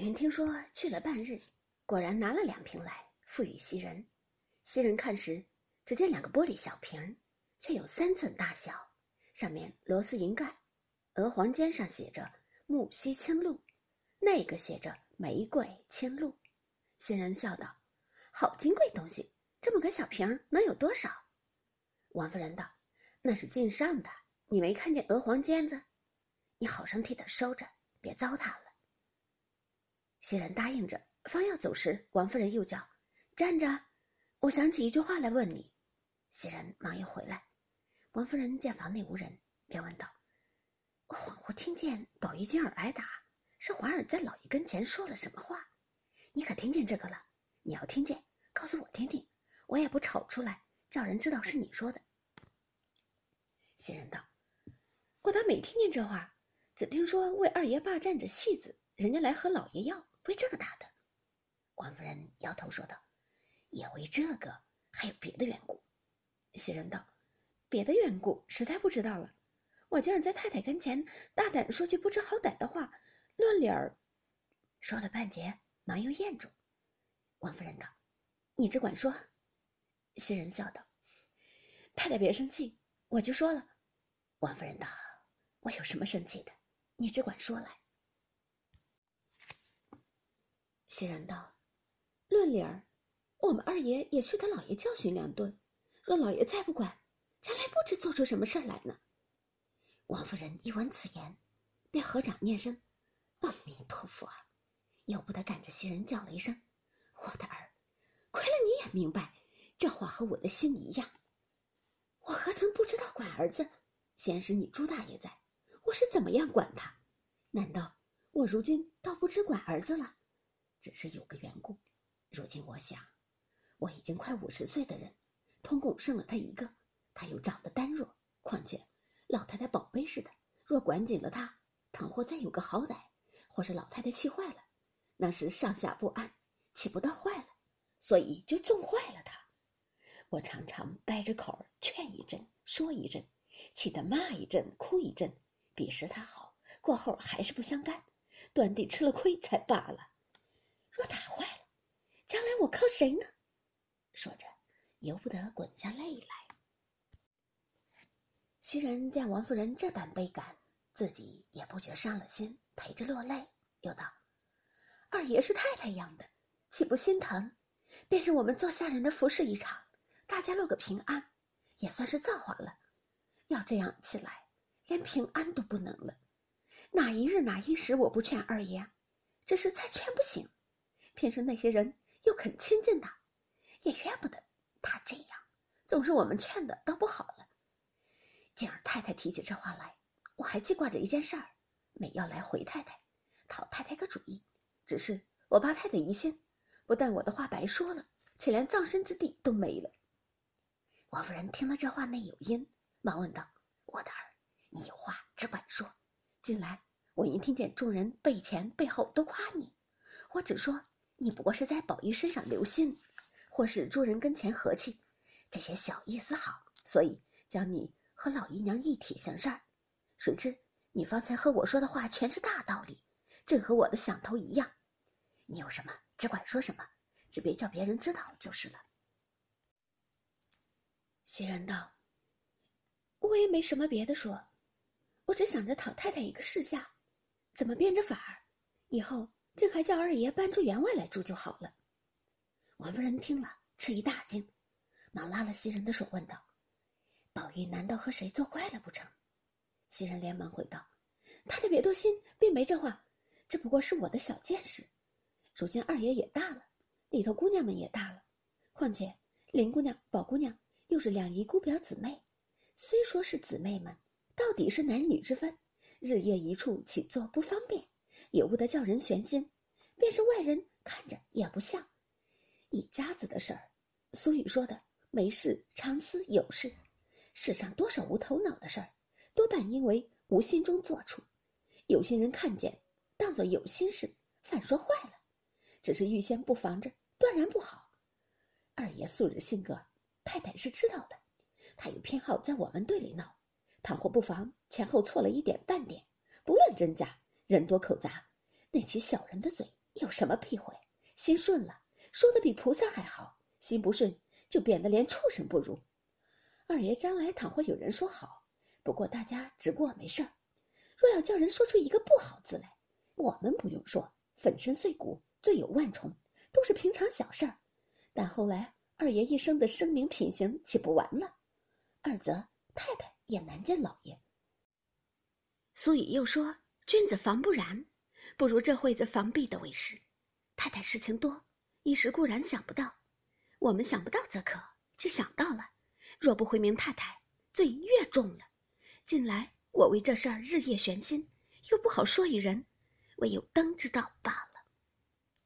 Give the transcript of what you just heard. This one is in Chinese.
云听说去了半日，果然拿了两瓶来，付与袭人。袭人看时，只见两个玻璃小瓶，却有三寸大小，上面螺丝银盖，鹅黄尖上写着“木樨青露”，那个写着“玫瑰青露”。袭人笑道：“好金贵东西，这么个小瓶能有多少？”王夫人道：“那是进上的，你没看见鹅黄尖子？你好生替他收着，别糟蹋了。”袭人答应着，方要走时，王夫人又叫：“站着！我想起一句话来问你。”袭人忙又回来。王夫人见房内无人，便问道：“我恍惚听见宝玉今儿挨打，是环儿在老爷跟前说了什么话？你可听见这个了？你要听见，告诉我听听，我也不吵出来，叫人知道是你说的。”袭人道：“我倒没听见这话，只听说为二爷霸占着戏子，人家来和老爷要。”为这个打的，王夫人摇头说道：“也为这个，还有别的缘故。”袭人道：“别的缘故实在不知道了。我今儿在太太跟前大胆说句不知好歹的话，乱理儿。”说了半截，忙又咽住。王夫人道：“你只管说。”袭人笑道：“太太别生气，我就说了。”王夫人道：“我有什么生气的？你只管说来。”袭人道：“论理儿，我们二爷也需得老爷教训两顿。若老爷再不管，将来不知做出什么事儿来呢。”王夫人一闻此言，便合掌念声：“阿弥陀佛！”啊由不得赶着袭人叫了一声：“我的儿，亏了你也明白，这话和我的心一样。我何曾不知道管儿子？先是你朱大爷在，我是怎么样管他？难道我如今倒不知管儿子了？”只是有个缘故，如今我想，我已经快五十岁的人，通共剩了他一个，他又长得单弱，况且老太太宝贝似的，若管紧了他，倘或再有个好歹，或是老太太气坏了，那时上下不安，岂不到坏了？所以就纵坏了他。我常常掰着口儿劝一阵，说一阵，气得骂一阵，哭一阵，彼时他好，过后还是不相干，断地吃了亏才罢了。若打坏了，将来我靠谁呢？说着，由不得滚下泪来。袭人见王夫人这般悲感，自己也不觉伤了心，陪着落泪，又道：“二爷是太太养的，岂不心疼？便是我们做下人的服侍一场，大家落个平安，也算是造化了。要这样起来，连平安都不能了。哪一日哪一时，我不劝二爷，这是再劝不醒。”偏是那些人又肯亲近他，也怨不得他这样。总是我们劝的倒不好了。今儿太太提起这话来，我还记挂着一件事儿，没要来回太太，讨太太个主意。只是我怕太太疑心，不但我的话白说了，且连葬身之地都没了。王夫人听了这话内有因，忙问道：“我的儿，你有话只管说。近来我一听见众人背前背后都夸你，我只说。”你不过是在宝玉身上留心，或是诸人跟前和气，这些小意思好，所以将你和老姨娘一体行事儿。谁知你方才和我说的话全是大道理，正和我的想头一样。你有什么只管说什么，只别叫别人知道就是了。袭人道：“我也没什么别的说，我只想着讨太太一个示下，怎么变着法儿，以后。”竟还叫二爷搬出员外来住就好了。王夫人听了，吃一大惊，忙拉了袭人的手，问道：“宝玉难道和谁作怪了不成？”袭人连忙回道：“太太别多心，并没这话，只不过是我的小见识。如今二爷也大了，里头姑娘们也大了，况且林姑娘、宝姑娘又是两姨姑表姊妹，虽说是姊妹们，到底是男女之分，日夜一处，起坐不方便。”也不得叫人悬心，便是外人看着也不像。一家子的事儿，俗语说的“没事常思有事”，世上多少无头脑的事儿，多半因为无心中做出。有心人看见，当作有心事，反说坏了。只是预先不防着，断然不好。二爷素日性格，太太是知道的。他有偏好在我们队里闹，倘或不防前后错了一点半点，不论真假。人多口杂，那起小人的嘴有什么避讳？心顺了，说的比菩萨还好；心不顺，就变得连畜生不如。二爷将来倘或有人说好，不过大家直过没事儿；若要叫人说出一个不好字来，我们不用说，粉身碎骨，罪有万重，都是平常小事儿。但后来二爷一生的声名品行岂不完了？二则太太也难见老爷。苏雨又说：“君子防不然，不如这会子防避的为是。太太事情多，一时固然想不到，我们想不到则可，却想到了。若不回明太太，罪越重了。近来我为这事儿日夜悬心，又不好说与人，唯有灯之道罢了。”